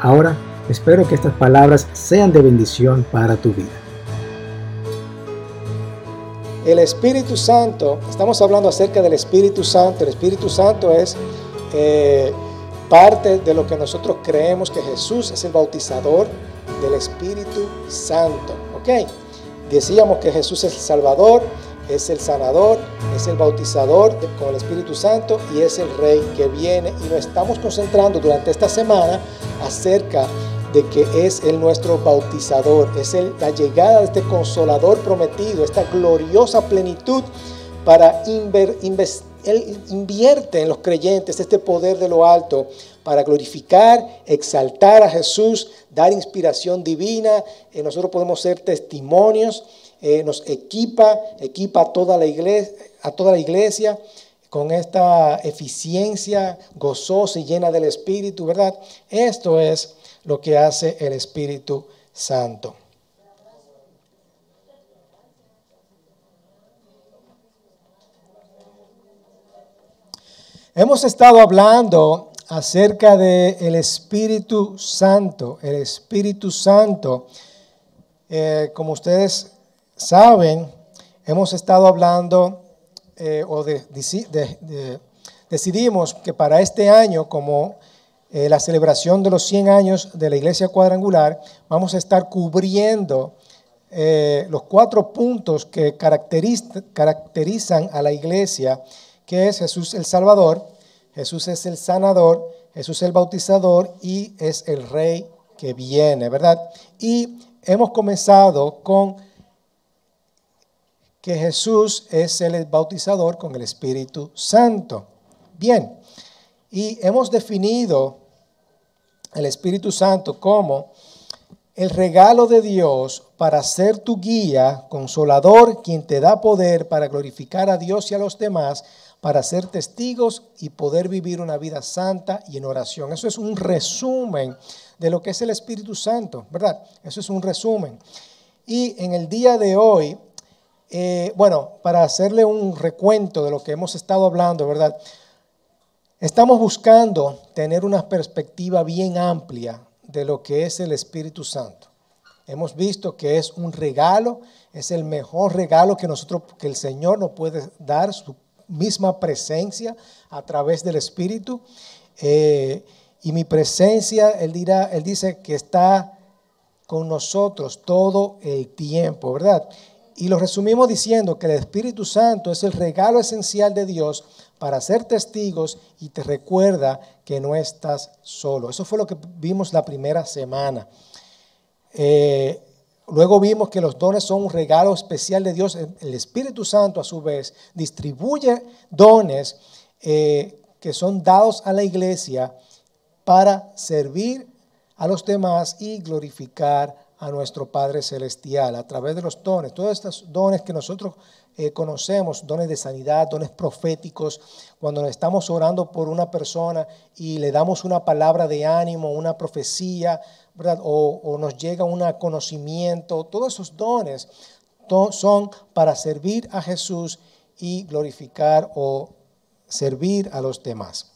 Ahora, espero que estas palabras sean de bendición para tu vida. El Espíritu Santo, estamos hablando acerca del Espíritu Santo. El Espíritu Santo es eh, parte de lo que nosotros creemos que Jesús es el bautizador del Espíritu Santo. ¿Ok? Decíamos que Jesús es el Salvador, es el sanador, es el bautizador con el Espíritu Santo y es el Rey que viene. Y nos estamos concentrando durante esta semana acerca de que es el nuestro bautizador, es la llegada de este consolador prometido, esta gloriosa plenitud para inver, él invierte en los creyentes este poder de lo alto para glorificar, exaltar a Jesús, dar inspiración divina. Eh, nosotros podemos ser testimonios eh, nos equipa, equipa a toda, la iglesia, a toda la iglesia con esta eficiencia gozosa y llena del Espíritu, ¿verdad? Esto es lo que hace el Espíritu Santo. Hemos estado hablando acerca del Espíritu Santo. El Espíritu Santo, eh, como ustedes saben, hemos estado hablando eh, o decidimos que para este año, como eh, la celebración de los 100 años de la Iglesia Cuadrangular, vamos a estar cubriendo eh, los cuatro puntos que caracterizan a la Iglesia, que es Jesús el Salvador, Jesús es el sanador, Jesús el bautizador y es el Rey que viene, ¿verdad? Y hemos comenzado con que Jesús es el bautizador con el Espíritu Santo. Bien, y hemos definido el Espíritu Santo como el regalo de Dios para ser tu guía, consolador, quien te da poder para glorificar a Dios y a los demás, para ser testigos y poder vivir una vida santa y en oración. Eso es un resumen de lo que es el Espíritu Santo, ¿verdad? Eso es un resumen. Y en el día de hoy eh, bueno, para hacerle un recuento de lo que hemos estado hablando, ¿verdad? Estamos buscando tener una perspectiva bien amplia de lo que es el Espíritu Santo. Hemos visto que es un regalo, es el mejor regalo que nosotros, que el Señor nos puede dar, su misma presencia a través del Espíritu. Eh, y mi presencia, él dirá, él dice que está con nosotros todo el tiempo, ¿verdad? Y lo resumimos diciendo que el Espíritu Santo es el regalo esencial de Dios para ser testigos y te recuerda que no estás solo. Eso fue lo que vimos la primera semana. Eh, luego vimos que los dones son un regalo especial de Dios. El Espíritu Santo a su vez distribuye dones eh, que son dados a la iglesia para servir a los demás y glorificar a nuestro Padre Celestial a través de los dones, todos estos dones que nosotros eh, conocemos, dones de sanidad, dones proféticos, cuando estamos orando por una persona y le damos una palabra de ánimo, una profecía, ¿verdad? O, o nos llega un conocimiento, todos esos dones son para servir a Jesús y glorificar o servir a los demás.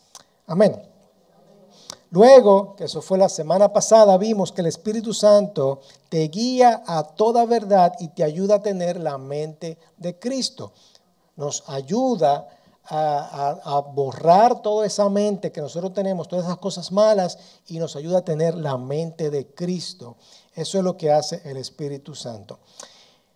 Amén. Luego, que eso fue la semana pasada, vimos que el Espíritu Santo te guía a toda verdad y te ayuda a tener la mente de Cristo. Nos ayuda a, borrar toda esa mente que nosotros tenemos, todas esas cosas malas, y nos ayuda a tener la mente de Cristo. Eso es lo que hace el Espíritu Santo.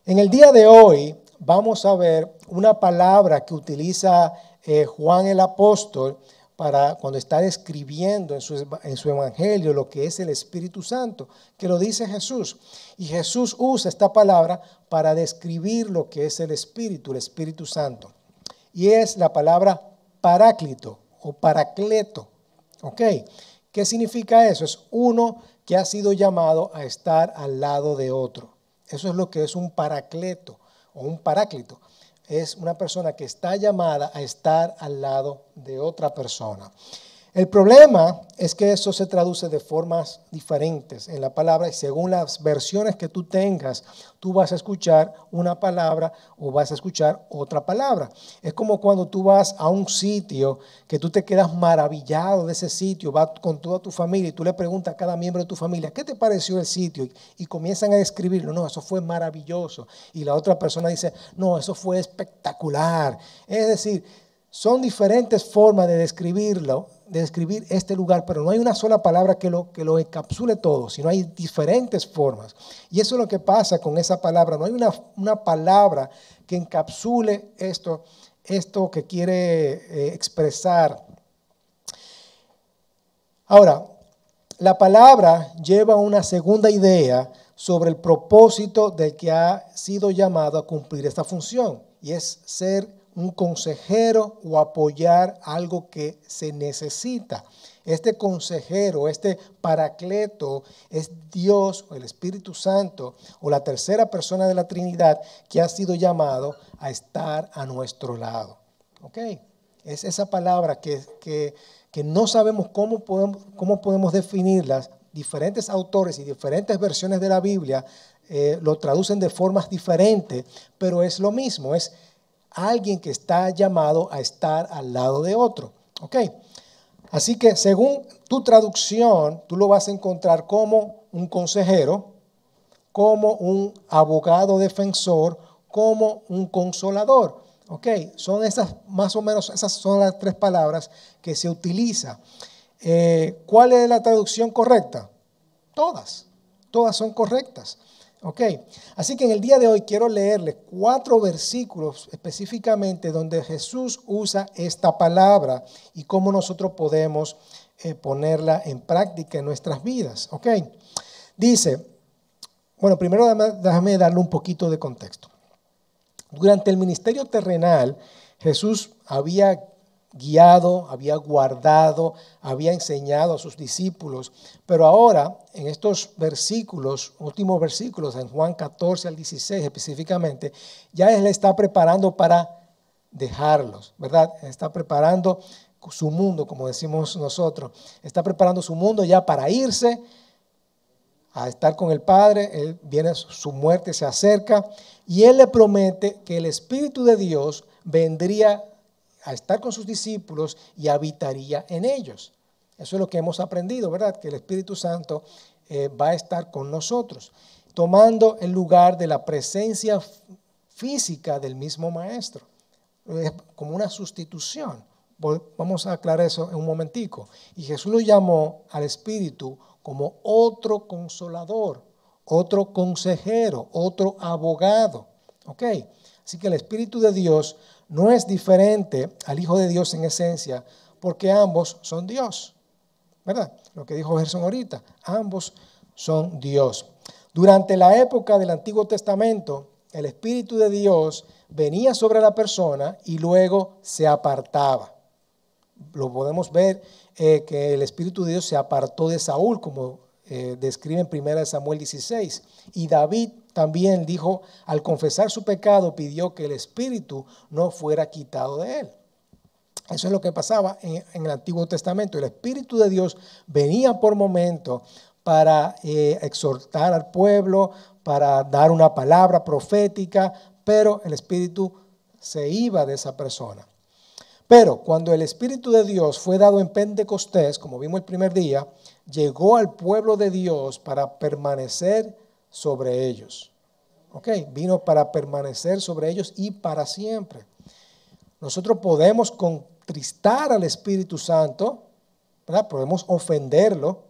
En el día de hoy vamos a ver una palabra que utiliza eh, Juan el apóstol para cuando está describiendo en su, en su, evangelio lo que es el Espíritu Santo, que lo dice Jesús. Y Jesús usa esta palabra para describir lo que es el Espíritu, el Espíritu Santo. Y es la palabra paráclito o paracleto. ¿Ok? ¿Qué significa eso? Es uno que ha sido llamado a estar al lado de otro. Eso es lo que es un paracleto o un paráclito. Es una persona que está llamada a estar al lado de otra persona. El problema es que eso se traduce de formas diferentes en la palabra y según las versiones que tú tengas, tú vas a escuchar una palabra o vas a escuchar otra palabra. Es como cuando tú vas a un sitio que tú te quedas maravillado de ese sitio, vas con toda tu familia y tú le preguntas a cada miembro de tu familia, ¿qué te pareció el sitio? Y comienzan a describirlo, no, eso fue maravilloso. Y la otra persona dice, no, eso fue espectacular. Es decir, son diferentes formas de describirlo, de describir este lugar, pero no hay una sola palabra que lo, que lo encapsule todo, sino hay diferentes formas. Y eso es lo que pasa con esa palabra. No hay una, una palabra que encapsule esto, esto que quiere eh, expresar. Ahora, la palabra lleva una segunda idea sobre el propósito del que ha sido llamado a cumplir esta función, y es ser un consejero o apoyar algo que se necesita. Este consejero, este paracleto es Dios o el Espíritu Santo o la tercera persona de la Trinidad que ha sido llamado a estar a nuestro lado. ¿Ok? Es esa palabra que, que, no sabemos cómo podemos, cómo podemos definirlas. Diferentes autores y diferentes versiones de la Biblia eh, lo traducen de formas diferentes, pero es lo mismo, es alguien que está llamado a estar al lado de otro. ¿Ok? Así que según tu traducción, tú lo vas a encontrar como un consejero, como un abogado defensor, como un consolador. ¿Ok? Son esas, más o menos, esas son las tres palabras que se utiliza. Eh, ¿Cuál es la traducción correcta? Todas. Todas son correctas. Ok, así que en el día de hoy quiero leerles cuatro versículos específicamente donde Jesús usa esta palabra y cómo nosotros podemos eh, ponerla en práctica en nuestras vidas. Ok, dice, bueno, primero déjame darle un poquito de contexto. Durante el ministerio terrenal, Jesús había guiado, había guardado, había enseñado a sus discípulos. Pero ahora, en estos versículos, últimos versículos, en Juan 14 al 16 específicamente, ya Él está preparando para dejarlos, ¿verdad? Está preparando su mundo, como decimos nosotros. Está preparando su mundo ya para irse a estar con el Padre. Él viene, su muerte se acerca y Él le promete que el Espíritu de Dios vendría a estar con sus discípulos y habitaría en ellos. Eso es lo que hemos aprendido, ¿verdad? Que el Espíritu Santo eh, va a estar con nosotros, tomando el lugar de la presencia física del mismo Maestro, es como una sustitución. Vamos a aclarar eso en un momentico. Y Jesús lo llamó al Espíritu como otro consolador, otro consejero, otro abogado. ¿Ok? Así que el Espíritu de Dios no es diferente al Hijo de Dios en esencia, porque ambos son Dios. ¿Verdad? Lo que dijo Gerson ahorita, ambos son Dios. Durante la época del Antiguo Testamento, el Espíritu de Dios venía sobre la persona y luego se apartaba. Lo podemos ver eh, que el Espíritu de Dios se apartó de Saúl, como eh, describe en 1 Samuel 16. Y David también dijo, al confesar su pecado, pidió que el Espíritu no fuera quitado de él. Eso es lo que pasaba en, el Antiguo Testamento. El Espíritu de Dios venía por momento para eh, exhortar al pueblo, para dar una palabra profética, pero el Espíritu se iba de esa persona. Pero cuando el Espíritu de Dios fue dado en Pentecostés, como vimos el primer día, llegó al pueblo de Dios para permanecer sobre ellos. ¿Ok? Vino para permanecer sobre ellos y para siempre. Nosotros podemos contristar al Espíritu Santo, podemos ofenderlo,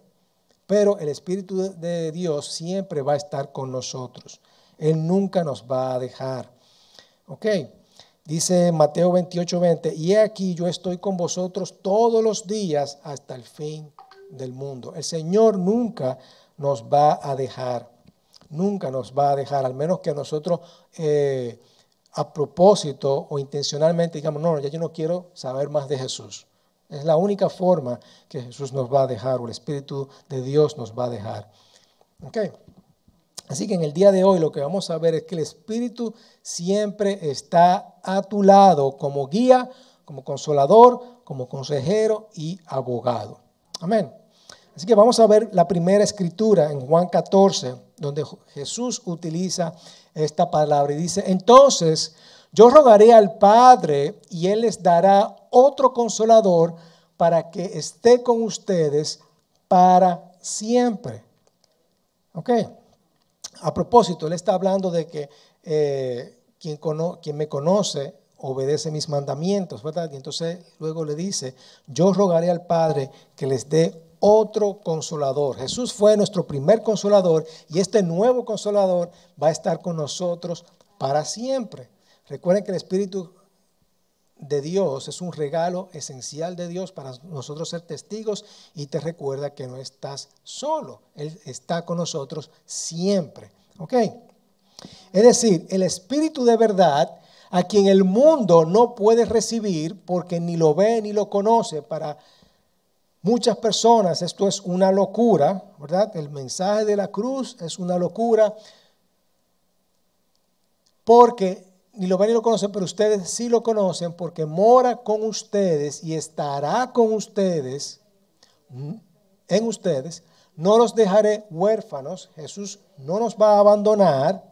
pero el Espíritu de Dios siempre va a estar con nosotros. Él nunca nos va a dejar. ¿Ok? Dice Mateo 28, 20, y aquí yo estoy con vosotros todos los días hasta el fin del mundo. El Señor nunca nos va a dejar, nunca nos va a dejar, al menos que nosotros eh, a propósito o intencionalmente digamos, no, ya yo no quiero saber más de Jesús. Es la única forma que Jesús nos va a dejar, o el Espíritu de Dios nos va a dejar. Okay. Así que en el día de hoy lo que vamos a ver es que el Espíritu siempre está a tu lado como guía, como consolador, como consejero y abogado. Amén. Así que vamos a ver la primera escritura en Juan 14, donde Jesús utiliza esta palabra y dice, entonces yo rogaré al Padre y Él les dará otro consolador para que esté con ustedes para siempre. ¿Ok? A propósito, Él está hablando de que eh, quien, me conoce obedece mis mandamientos, ¿verdad? Y entonces luego le dice, yo rogaré al Padre que les dé otro consolador. Jesús fue nuestro primer consolador y este nuevo consolador va a estar con nosotros para siempre. Recuerden que el Espíritu de Dios es un regalo esencial de Dios para nosotros ser testigos y te recuerda que no estás solo, Él está con nosotros siempre. ¿Ok? Es decir, el Espíritu de verdad a quien el mundo no puede recibir porque ni lo ve ni lo conoce para muchas personas esto es una locura, ¿verdad? El mensaje de la cruz es una locura porque ni lo ven ni lo conocen, pero ustedes sí lo conocen porque mora con ustedes y estará con ustedes, en ustedes. No los dejaré huérfanos, Jesús no nos va a abandonar,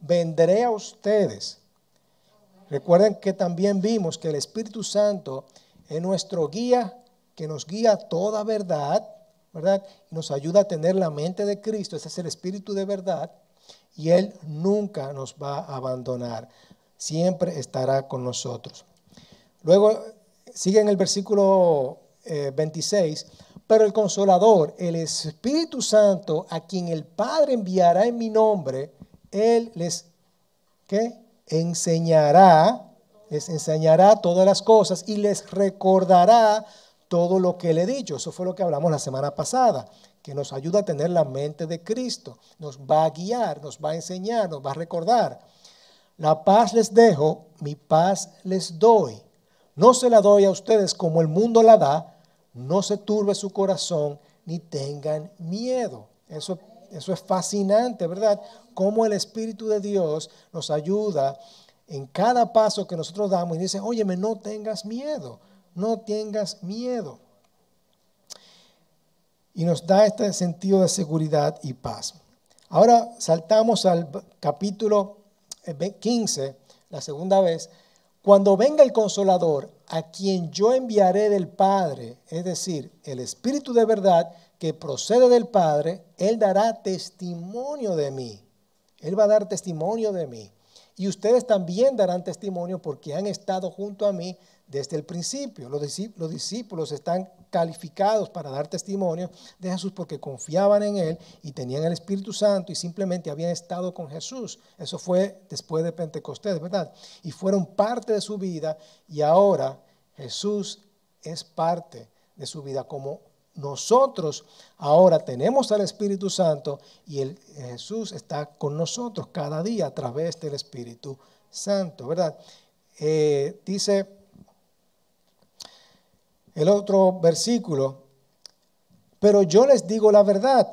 vendré a ustedes. Recuerden que también vimos que el Espíritu Santo es nuestro guía, que nos guía toda verdad, ¿verdad? Y nos ayuda a tener la mente de Cristo, ese es el Espíritu de verdad y Él nunca nos va a abandonar, siempre estará con nosotros. Luego sigue en el versículo 26, eh, pero el consolador, el Espíritu Santo, a quien el Padre enviará en mi nombre, Él les ¿qué? enseñará, les enseñará todas las cosas y les recordará todo lo que le he dicho. Eso fue lo que hablamos la semana pasada que nos ayuda a tener la mente de Cristo, nos va a guiar, nos va a enseñar, nos va a recordar. La paz les dejo, mi paz les doy. No se la doy a ustedes como el mundo la da, no se turbe su corazón ni tengan miedo. Eso, eso es fascinante, ¿verdad? Cómo el Espíritu de Dios nos ayuda en cada paso que nosotros damos y dice, óyeme, no tengas miedo, no tengas miedo y nos da este sentido de seguridad y paz. Ahora saltamos al capítulo 15, eh, la segunda vez. Cuando venga el consolador, a quien yo enviaré del Padre, es decir, el Espíritu de verdad que procede del Padre, Él dará testimonio de mí. Él va a dar testimonio de mí. Y ustedes también darán testimonio porque han estado junto a mí desde el principio. Los discípulos están calificados para dar testimonio de Jesús porque confiaban en Él y tenían el Espíritu Santo y simplemente habían estado con Jesús. Eso fue después de Pentecostés, ¿verdad? Y fueron parte de su vida y ahora Jesús es parte de su vida como nosotros ahora tenemos al Espíritu Santo y Jesús está con nosotros cada día a través del Espíritu Santo, ¿verdad? Eh, dice el otro versículo, pero yo les digo la verdad.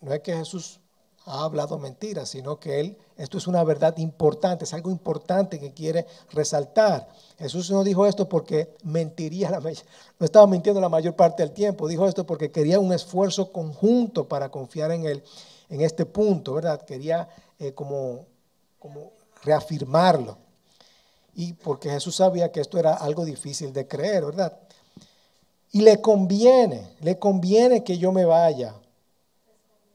No es que Jesús ha hablado mentiras, sino que él, esto es una verdad importante, es algo importante que quiere resaltar. Jesús no dijo esto porque mentiría, la, no estaba mintiendo la mayor parte del tiempo, dijo esto porque quería un esfuerzo conjunto para confiar en él en este punto, ¿verdad? Quería eh, como, como reafirmarlo. Y porque Jesús sabía que esto era algo difícil de creer, ¿verdad? Y le conviene, le conviene que yo me vaya.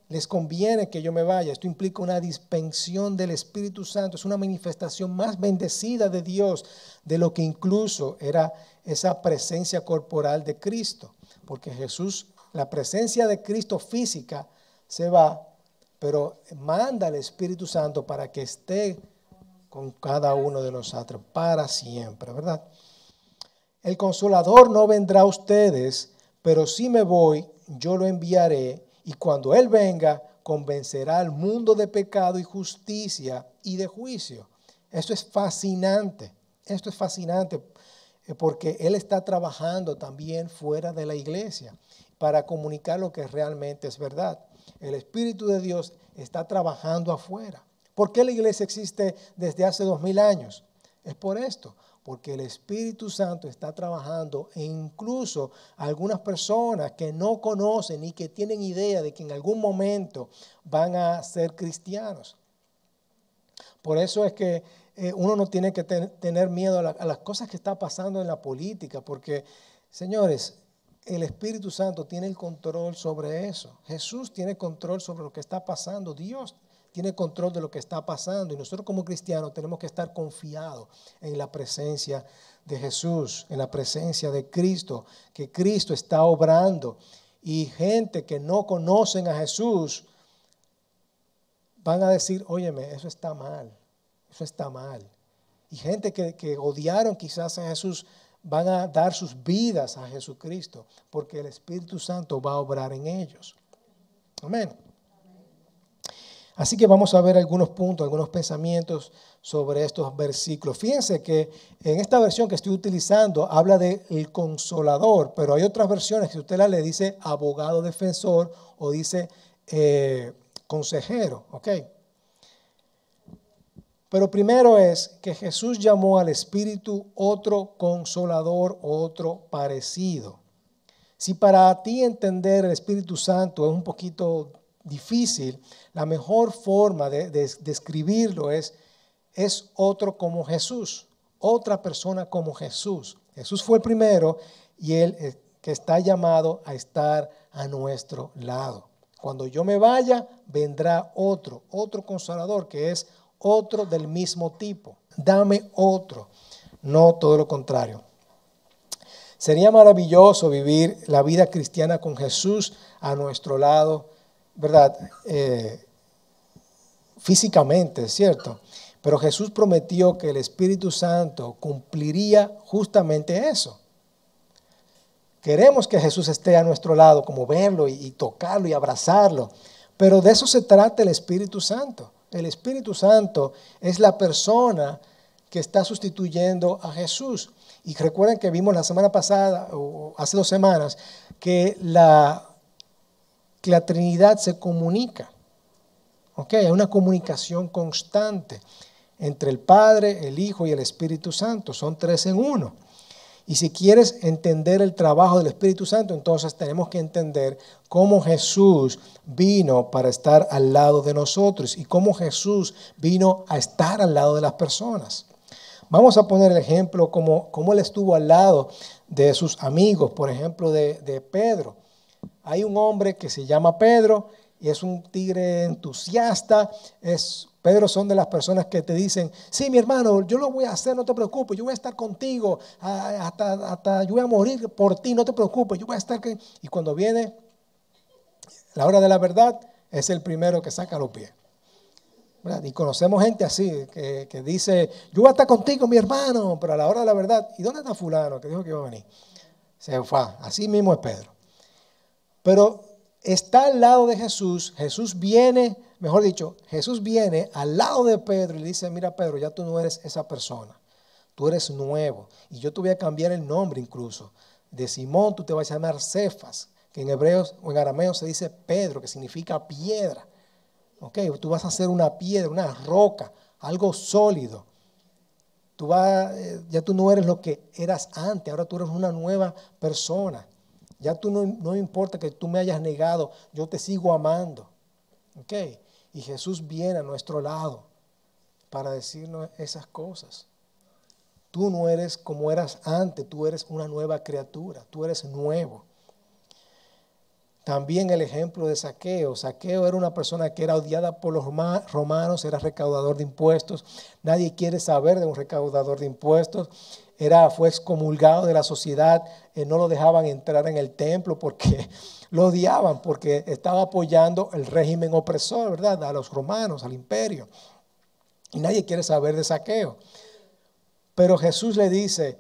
Les conviene que yo me vaya. Esto implica una dispensión del Espíritu Santo. Es una manifestación más bendecida de Dios de lo que incluso era esa presencia corporal de Cristo. Porque Jesús, la presencia de Cristo física se va, pero manda al Espíritu Santo para que esté con cada uno de nosotros para siempre, ¿verdad? El consolador no vendrá a ustedes, pero si me voy, yo lo enviaré, y cuando Él venga, convencerá al mundo de pecado y justicia y de juicio. Esto es fascinante, esto es fascinante. eh, porque Él está trabajando también fuera de la iglesia para comunicar lo que realmente es verdad. El Espíritu de Dios está trabajando afuera. ¿Por qué la iglesia existe desde hace dos mil años? Es por esto, porque el Espíritu Santo está trabajando e incluso algunas personas que no conocen ni que tienen idea de que en algún momento van a ser cristianos. Por eso es que eh, uno no tiene que tener miedo a, a las cosas que están pasando en la política, porque, señores, el Espíritu Santo tiene el control sobre eso. Jesús tiene control sobre lo que está pasando. Dios tiene control de lo que está pasando. Y nosotros como cristianos tenemos que estar confiados en la presencia de Jesús, en la presencia de Cristo, que Cristo está obrando. Y gente que no conocen a Jesús van a decir, óyeme, eso está mal, eso está mal. Y gente que, que odiaron quizás a Jesús van a dar sus vidas a Jesucristo, porque el Espíritu Santo va a obrar en ellos. Amén. Así que vamos a ver algunos puntos, algunos pensamientos sobre estos versículos. Fíjense que en esta versión que estoy utilizando habla de el consolador, pero hay otras versiones que usted la le dice abogado defensor o dice eh, consejero, ¿ok? Pero primero es que Jesús llamó al Espíritu otro consolador, otro parecido. Si para ti entender el Espíritu Santo es un poquito difícil, la mejor forma de, describirlo es, es otro como Jesús, otra persona como Jesús. Jesús fue el primero y él eh, que está llamado a estar a nuestro lado. Cuando yo me vaya, vendrá otro, otro consolador que es otro del mismo tipo. Dame otro, no todo lo contrario. Sería maravilloso vivir la vida cristiana con Jesús a nuestro lado, ¿verdad? Eh, físicamente, ¿cierto? Pero Jesús prometió que el Espíritu Santo cumpliría justamente eso. Queremos que Jesús esté a nuestro lado, como verlo y tocarlo y abrazarlo. Pero de eso se trata el Espíritu Santo. El Espíritu Santo es la persona que está sustituyendo a Jesús. Y recuerden que vimos la semana pasada, o hace dos semanas, que la, que la Trinidad se comunica. Hay una comunicación constante entre el Padre, el Hijo y el Espíritu Santo. Son tres en uno. Y si quieres entender el trabajo del Espíritu Santo, entonces tenemos que entender cómo Jesús vino para estar al lado de nosotros y cómo Jesús vino a estar al lado de las personas. Vamos a poner el ejemplo como, cómo él estuvo al lado de sus amigos, por ejemplo, de, de Pedro. Hay un hombre que se llama Pedro y es un tigre entusiasta, es Pedro son de las personas que te dicen, sí, mi hermano, yo lo voy a hacer, no te preocupes, yo voy a estar contigo, hasta, hasta yo voy a morir por ti, no te preocupes, yo voy a estar... Y cuando viene la hora de la verdad, es el primero que saca los pies. Y conocemos gente así, que, que, dice, yo voy a estar contigo, mi hermano, pero a la hora de la verdad, ¿y dónde está fulano que dijo que iba a venir? Se fue, así mismo es Pedro. Pero está al lado de Jesús, Jesús viene mejor dicho, Jesús viene al lado de Pedro y le dice, mira Pedro, ya tú no eres esa persona, tú eres nuevo. Y yo te voy a cambiar el nombre incluso. De Simón tú te vas a llamar Cefas, que en hebreo o en arameo se dice Pedro, que significa piedra. Ok, tú vas a ser una piedra, una roca, algo sólido. Tú vas, eh, ya tú no eres lo que eras antes, ahora tú eres una nueva persona. Ya tú no, no importa que tú me hayas negado, yo te sigo amando. Ok, y Jesús viene a nuestro lado para decirnos esas cosas. Tú no eres como eras antes, tú eres una nueva criatura, tú eres nuevo. También el ejemplo de Saqueo. Saqueo era una persona que era odiada por los romanos, era recaudador de impuestos. Nadie quiere saber de un recaudador de impuestos. Era, fue excomulgado de la sociedad, eh, no lo dejaban entrar en el templo porque lo odiaban porque estaba apoyando el régimen opresor, ¿verdad? A los romanos, al imperio. Y nadie quiere saber de saqueo. Pero Jesús le dice,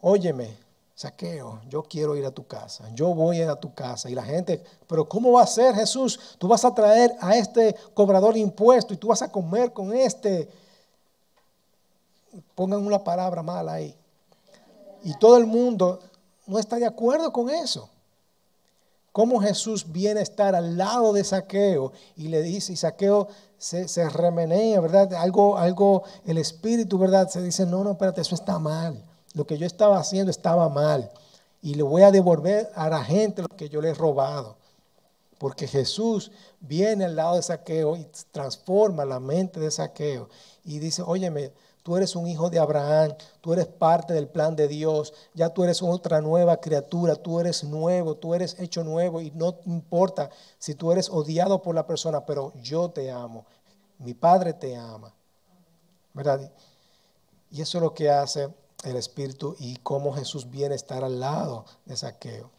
óyeme, saqueo, yo quiero ir a tu casa, yo voy a ir a tu casa. Y la gente, pero ¿cómo va a ser Jesús? Tú vas a traer a este cobrador de impuestos y tú vas a comer con este. Pongan una palabra mala ahí. Y todo el mundo no está de acuerdo con eso. Cómo Jesús viene a estar al lado de Saqueo y le dice, y Saqueo se, se remenea, ¿verdad? Algo, algo, el espíritu, ¿verdad? Se dice, no, no, espérate, eso está mal. Lo que yo estaba haciendo estaba mal. Y le voy a devolver a la gente lo que yo le he robado. Porque Jesús viene al lado de Saqueo y transforma la mente de Saqueo. Y dice, óyeme, tú eres un hijo de Abraham, tú eres parte del plan de Dios, ya tú eres otra nueva criatura, tú eres nuevo, tú eres hecho nuevo y no importa si tú eres odiado por la persona, pero yo te amo, mi Padre te ama. ¿Verdad? Y eso es lo que hace el Espíritu y cómo Jesús viene a estar al lado de Saqueo.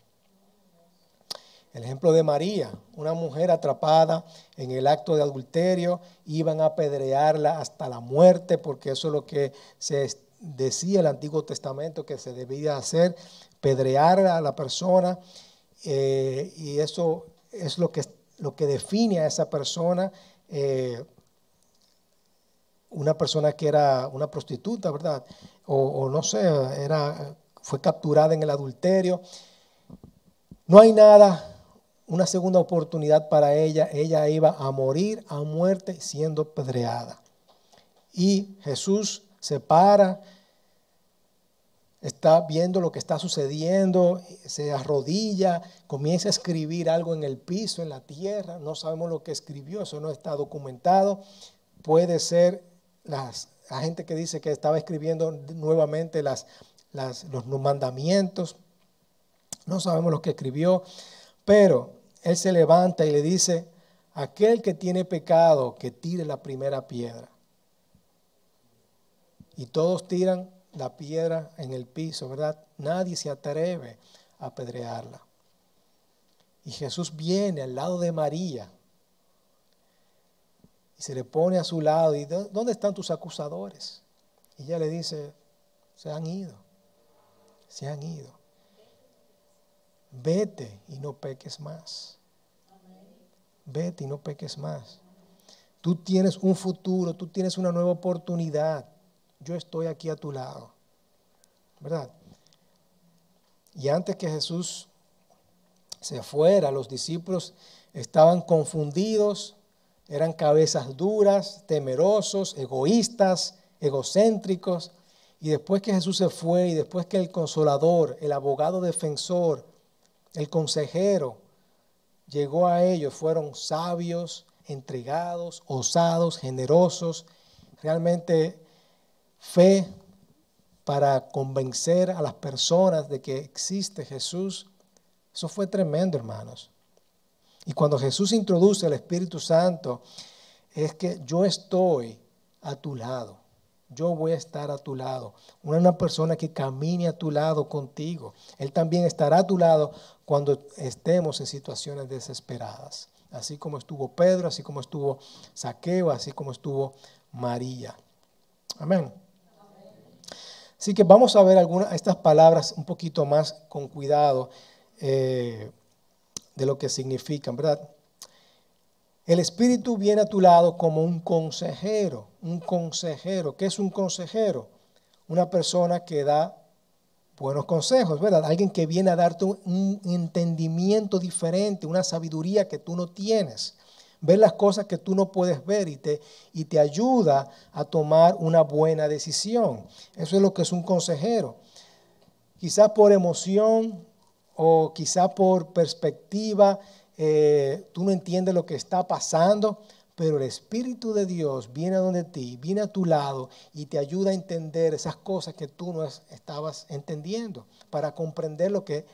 El ejemplo de María, una mujer atrapada en el acto de adulterio, iban a apedrearla hasta la muerte, porque eso es lo que se decía el Antiguo Testamento que se debía hacer, pedrear a la persona, eh, y eso es lo que, lo que define a esa persona. Eh, una persona que era una prostituta, ¿verdad? O, o, no sé, era, fue capturada en el adulterio. No hay nada una segunda oportunidad para ella, ella iba a morir a muerte siendo pedreada. Y Jesús se para, está viendo lo que está sucediendo, se arrodilla, comienza a escribir algo en el piso, en la tierra, no sabemos lo que escribió, eso no está documentado. Puede ser las, la gente que dice que estaba escribiendo nuevamente las, las, los mandamientos, no sabemos lo que escribió, pero él se levanta y le dice, aquel que tiene pecado, que tire la primera piedra. Y todos tiran la piedra en el piso, ¿verdad? Nadie se atreve a apedrearla. Y Jesús viene al lado de María y se le pone a su lado y ¿dónde están tus acusadores? Y ella le dice, se han ido, se han ido vete y no peques más. Vete y no peques más. Tú tienes un futuro, tú tienes una nueva oportunidad. Yo estoy aquí a tu lado. ¿Verdad? Y antes que Jesús se fuera, los discípulos estaban confundidos, eran cabezas duras, temerosos, egoístas, egocéntricos. Y después que Jesús se fue y después que el consolador, el abogado defensor, el consejero llegó a ellos, fueron sabios, entregados, osados, generosos, realmente fe para convencer a las personas de que existe Jesús. Eso fue tremendo, hermanos. Y cuando Jesús introduce el Espíritu Santo, es que yo estoy a tu lado. Yo voy a estar a tu lado. Una persona que camine a tu lado contigo. Él también estará a tu lado cuando estemos en situaciones desesperadas. Así como estuvo Pedro, así como estuvo Saqueo, así como estuvo María. Amén. Así que vamos a ver algunas estas palabras un poquito más con cuidado eh, de lo que significan, ¿verdad? El Espíritu viene a tu lado como un consejero, un consejero. ¿Qué es un consejero? Una persona que da buenos consejos, ¿verdad? Alguien que viene a darte un entendimiento diferente, una sabiduría que tú no tienes. Ver las cosas que tú no puedes ver y te, y te ayuda a tomar una buena decisión. Eso es lo que es un consejero. Quizás por emoción o quizás por perspectiva, eh, tú no entiendes lo que está pasando, pero el Espíritu de Dios viene a donde ti, viene a tu lado y te ayuda a entender esas cosas que tú no estabas entendiendo, para comprender lo que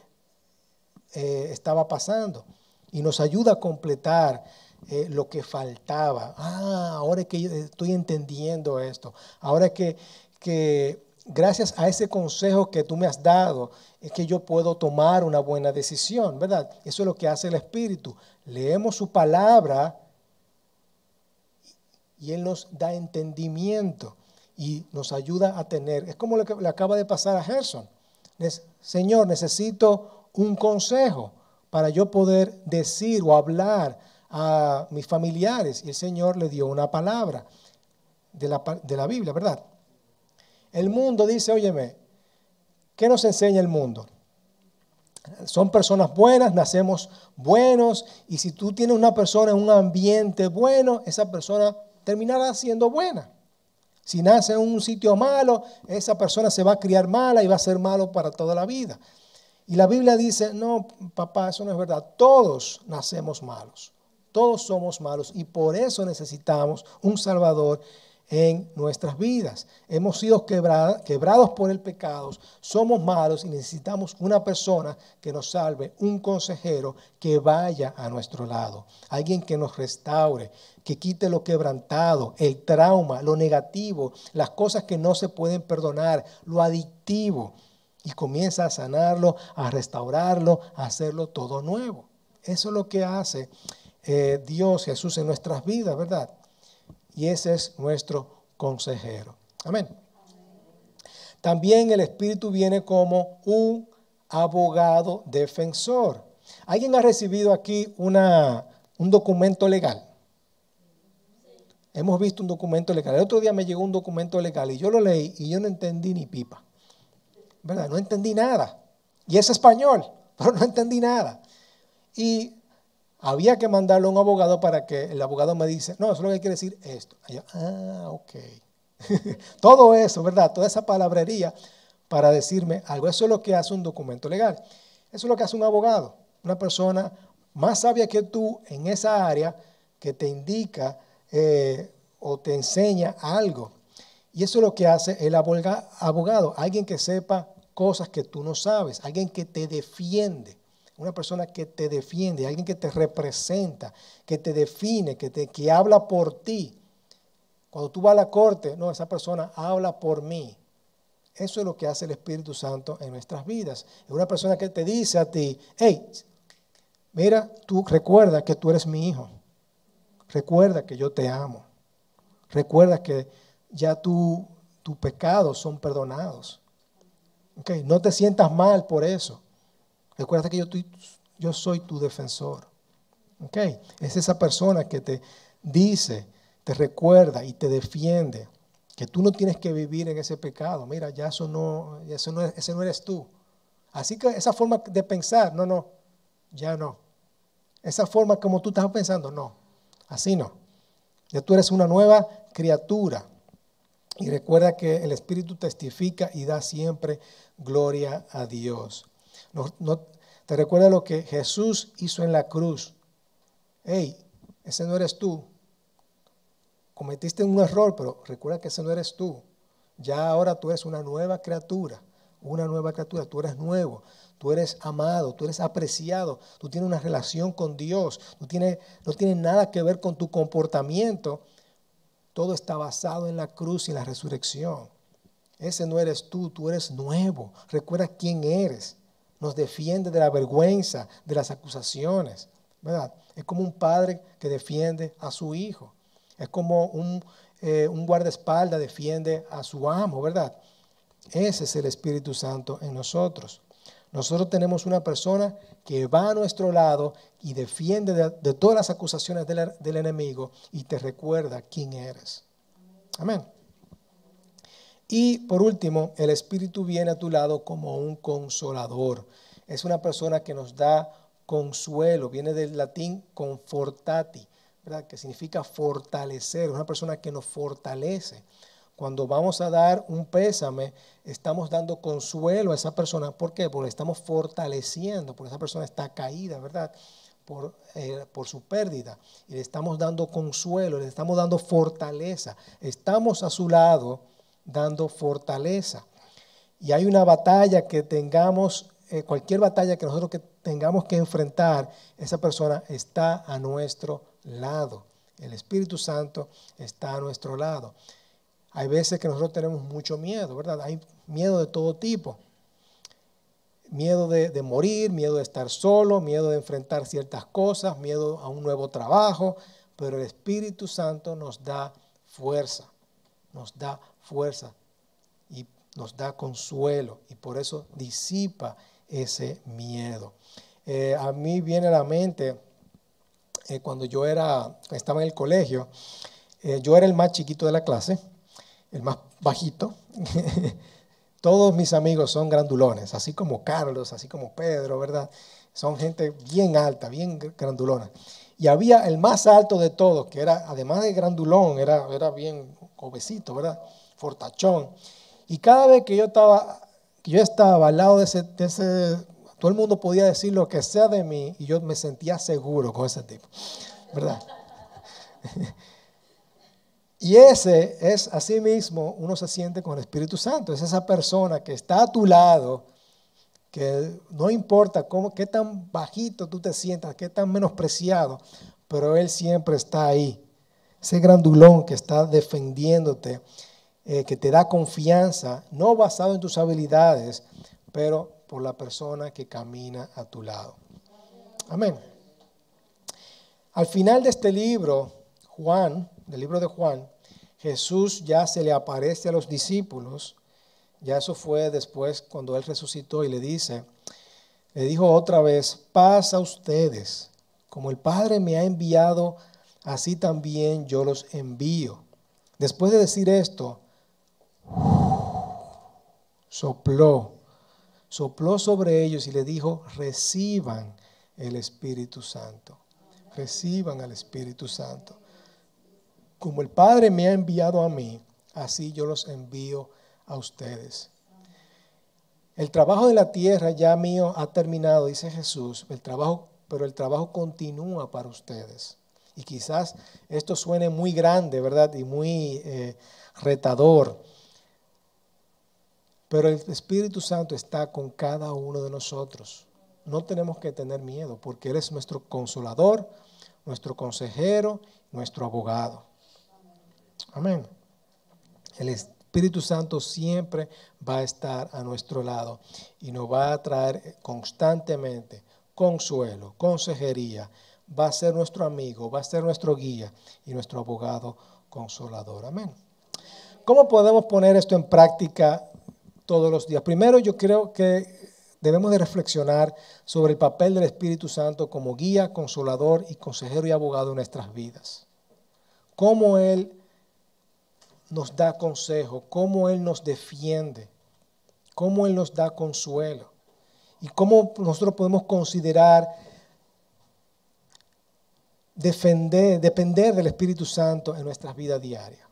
eh, estaba pasando. Y nos ayuda a completar eh, lo que faltaba. Ah, ahora que estoy entendiendo esto. Ahora que, que gracias a ese consejo que tú me has dado, es que yo puedo tomar una buena decisión, ¿verdad? Eso es lo que hace el Espíritu. Leemos su palabra y Él nos da entendimiento y nos ayuda a tener. Es como lo que le acaba de pasar a Gerson. Señor, necesito un consejo para yo poder decir o hablar a mis familiares. Y el Señor le dio una palabra de la, de la Biblia, ¿verdad? El mundo dice, óyeme, ¿Qué nos enseña el mundo? Son personas buenas, nacemos buenos y si tú tienes una persona en un ambiente bueno, esa persona terminará siendo buena. Si nace en un sitio malo, esa persona se va a criar mala y va a ser malo para toda la vida. Y la Biblia dice, no, papá, eso no es verdad. Todos nacemos malos. Todos somos malos y por eso necesitamos un Salvador en nuestras vidas. Hemos sido quebrados por el pecado, somos malos y necesitamos una persona que nos salve, un consejero que vaya a nuestro lado, alguien que nos restaure, que quite lo quebrantado, el trauma, lo negativo, las cosas que no se pueden perdonar, lo adictivo, y comienza a sanarlo, a restaurarlo, a hacerlo todo nuevo. Eso es lo que hace eh, Dios Jesús en nuestras vidas, ¿verdad? Y ese es nuestro consejero. Amén. También el Espíritu viene como un abogado defensor. ¿Alguien ha recibido aquí una, un documento legal? Hemos visto un documento legal. El otro día me llegó un documento legal y yo lo leí y yo no entendí ni pipa. ¿Verdad? No entendí nada. Y es español, pero no entendí nada. Y había que mandarlo a un abogado para que el abogado me dice, no, eso es lo que quiere decir esto. ah, ok. Todo eso, ¿verdad? Toda esa palabrería para decirme algo. Eso es lo que hace un documento legal. Eso es lo que hace un abogado. Una persona más sabia que tú en esa área que te indica eh, o te enseña algo. Y eso es lo que hace el abogado. Alguien que sepa cosas que tú no sabes. Alguien que te defiende una persona que te defiende, alguien que te representa, que te define, que, te, que habla por ti. Cuando tú vas a la corte, no, esa persona habla por mí. Eso es lo que hace el Espíritu Santo en nuestras vidas. Es una persona que te dice a ti, hey, mira, tú recuerda que tú eres mi hijo. Recuerda que yo te amo. Recuerda que ya tus pecados son perdonados. Okay, no te sientas mal por eso. Recuerda que yo, yo soy tu defensor. Es esa persona que te dice, te recuerda y te defiende que tú no tienes que vivir en ese pecado. Mira, ya eso no, eso no, ese no eres tú. Así que esa forma de pensar, no, no, ya no. Esa forma como tú estás pensando, no, así no. Ya tú eres una nueva criatura. Y recuerda que el Espíritu testifica y da siempre gloria a Dios. No, ¿Te recuerda lo que Jesús hizo en la cruz? Hey, ese no eres tú. Cometiste un error, pero recuerda que ese no eres tú. Ya ahora tú eres una nueva criatura, una nueva criatura, tú eres nuevo, tú eres amado, tú eres apreciado, tú tienes una relación con Dios, no tiene nada que ver con tu comportamiento. Todo está basado en la cruz y la resurrección. Ese no eres tú, tú eres nuevo. Recuerda quién eres nos defiende de la vergüenza, de las acusaciones, ¿verdad? Es como un padre que defiende a su hijo. Es como un, eh, guardaespaldas defiende a su amo, ¿verdad? Ese es el Espíritu Santo en nosotros. Nosotros tenemos una persona que va a nuestro lado y defiende de, todas las acusaciones del enemigo y te recuerda quién eres. Amén. Y por último, el Espíritu viene a tu lado como un consolador. Es una persona que nos da consuelo, viene del latín confortati, ¿verdad? que significa fortalecer, una persona que nos fortalece. Cuando vamos a dar un pésame, estamos dando consuelo a esa persona. ¿Por qué? Porque estamos fortaleciendo, porque esa persona está caída, ¿verdad? Por, eh, por, su pérdida. Y le estamos dando consuelo, le estamos dando fortaleza. Estamos a su lado dando fortaleza. Y hay una batalla que tengamos, eh, cualquier batalla que nosotros tengamos que enfrentar, esa persona está a nuestro lado. El Espíritu Santo está a nuestro lado. Hay veces que nosotros tenemos mucho miedo, ¿verdad? Hay miedo de todo tipo. Miedo de, de, morir, miedo de estar solo, miedo de enfrentar ciertas cosas, miedo a un nuevo trabajo, pero el Espíritu Santo nos da fuerza, nos da fuerza y nos da consuelo y por eso disipa ese miedo. Eh, a mí viene a la mente eh, cuando yo era, estaba en el colegio, eh, yo era el más chiquito de la clase, el más bajito. todos mis amigos son grandulones, así como Carlos, así como Pedro, ¿verdad? Son gente bien alta, bien grandulona. Y había el más alto de todos, que era, además de grandulón, era, era bien obesito, ¿verdad? Fortachón. Y cada vez que yo estaba, yo estaba al lado de ese, de ese, todo el mundo podía decir lo que sea de mí y yo me sentía seguro con ese tipo, ¿verdad? Y ese es así mismo, uno se siente con el Espíritu Santo. Es esa persona que está a tu lado, que no importa cómo, qué tan bajito tú te sientas, qué tan menospreciado, pero Él siempre está ahí. Ese grandulón que está defendiéndote, eh, que te da confianza, no basado en tus habilidades, pero por la persona que camina a tu lado. Amén. Al final de este libro, Juan del libro de Juan, Jesús ya se le aparece a los discípulos, ya eso fue después cuando él resucitó y le dice, le dijo otra vez, paz a ustedes, como el Padre me ha enviado, así también yo los envío. Después de decir esto, sopló, sopló sobre ellos y le dijo, reciban el Espíritu Santo, reciban al Espíritu Santo como el Padre me ha enviado a mí, así yo los envío a ustedes. El trabajo de la tierra ya mío ha terminado, dice Jesús, el trabajo, pero el trabajo continúa para ustedes. Y quizás esto suene muy grande, ¿verdad? Y muy eh, retador. Pero el Espíritu Santo está con cada uno de nosotros. No tenemos que tener miedo porque Él es nuestro consolador, nuestro consejero, nuestro abogado. Amén. El Espíritu Santo siempre va a estar a nuestro lado y nos va a traer constantemente consuelo, consejería. Va a ser nuestro amigo, va a ser nuestro guía y nuestro abogado consolador. Amén. ¿Cómo podemos poner esto en práctica todos los días? Primero yo creo que debemos de reflexionar sobre el papel del Espíritu Santo como guía, consolador y consejero y abogado en nuestras vidas. Cómo Él nos da consejo, cómo Él nos defiende, cómo Él nos da consuelo y cómo nosotros podemos considerar defender, depender del Espíritu Santo en nuestras vidas diarias.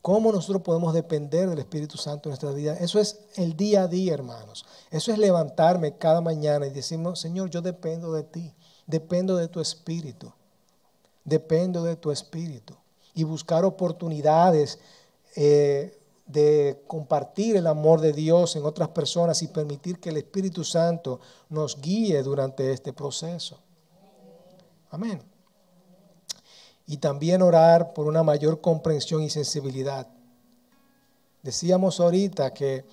¿Cómo nosotros podemos depender del Espíritu Santo en nuestra vida? Eso es el día a día, hermanos. Eso es levantarme cada mañana y decirnos, Señor, yo dependo de ti, dependo de tu Espíritu, dependo de tu Espíritu y buscar oportunidades eh, de compartir el amor de Dios en otras personas y permitir que el Espíritu Santo nos guíe durante este proceso. Amén. Y también orar por una mayor comprensión y sensibilidad. Decíamos ahorita que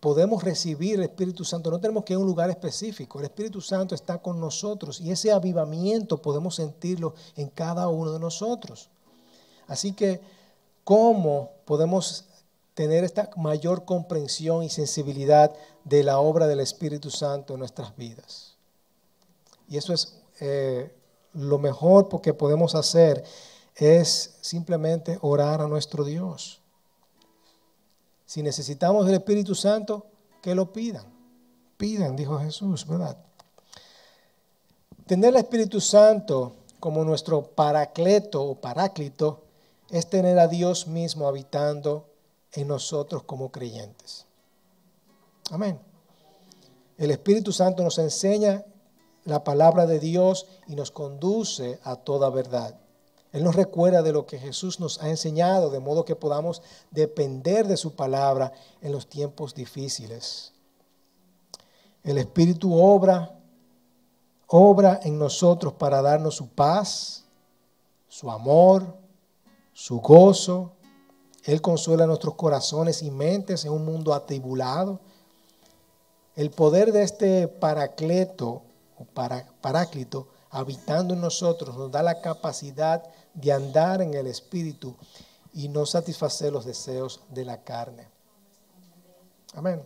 podemos recibir el Espíritu Santo, no tenemos que ir a un lugar específico, el Espíritu Santo está con nosotros y ese avivamiento podemos sentirlo en cada uno de nosotros. Así que, ¿cómo podemos tener esta mayor comprensión y sensibilidad de la obra del Espíritu Santo en nuestras vidas? Y eso es eh, lo mejor que podemos hacer, es simplemente orar a nuestro Dios. Si necesitamos el Espíritu Santo, que lo pidan. Pidan, dijo Jesús, ¿verdad? Tener el Espíritu Santo como nuestro paracleto o paráclito es tener a Dios mismo habitando en nosotros como creyentes. Amén. El Espíritu Santo nos enseña la palabra de Dios y nos conduce a toda verdad. Él nos recuerda de lo que Jesús nos ha enseñado, de modo que podamos depender de su palabra en los tiempos difíciles. El Espíritu obra, obra en nosotros para darnos su paz, su amor, su gozo. Él consuela nuestros corazones y mentes en un mundo atribulado. El poder de este paracleto o paráclito habitando en nosotros nos da la capacidad de andar en el Espíritu y no satisfacer los deseos de la carne. Amén.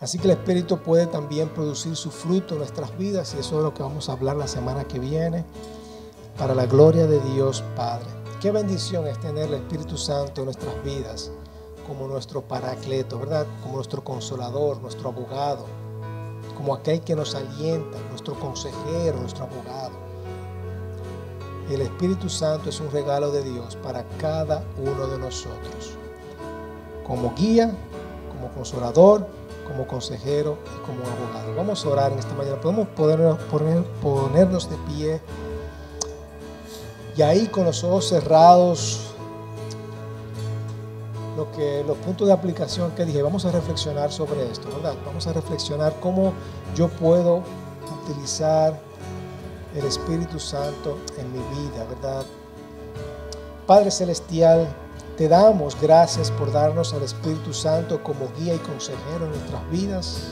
Así que el Espíritu puede también producir su fruto en nuestras vidas y eso es lo que vamos a hablar la semana que viene para la gloria de Dios Padre. Qué bendición es tener el Espíritu Santo en nuestras vidas como nuestro paracleto, ¿verdad? Como nuestro consolador, nuestro abogado, como aquel que nos alienta, nuestro consejero, nuestro abogado. El Espíritu Santo es un regalo de Dios para cada uno de nosotros, como guía, como consolador, como consejero y como abogado. Vamos a orar en esta mañana. Podemos ponernos, de pie y ahí con los ojos cerrados que, los puntos de aplicación que dije, vamos a reflexionar sobre esto, ¿verdad? Vamos a reflexionar cómo yo puedo utilizar el Espíritu Santo en mi vida, ¿verdad? Padre Celestial, te damos gracias por darnos al Espíritu Santo como guía y consejero en nuestras vidas.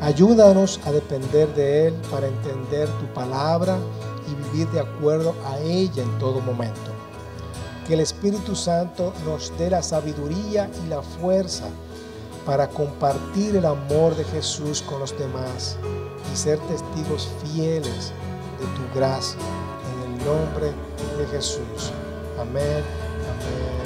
Ayúdanos a depender de Él para entender tu palabra y vivir de acuerdo a ella en todo momento. Que el Espíritu Santo nos dé la sabiduría y la fuerza para compartir el amor de Jesús con los demás y ser testigos fieles de tu gracia. En el nombre de Jesús. Amén. Amén.